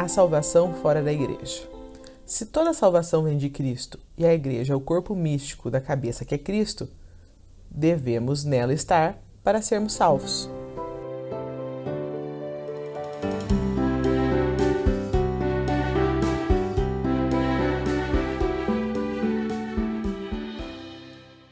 a salvação fora da igreja. Se toda a salvação vem de Cristo e a igreja é o corpo místico da cabeça que é Cristo, devemos nela estar para sermos salvos.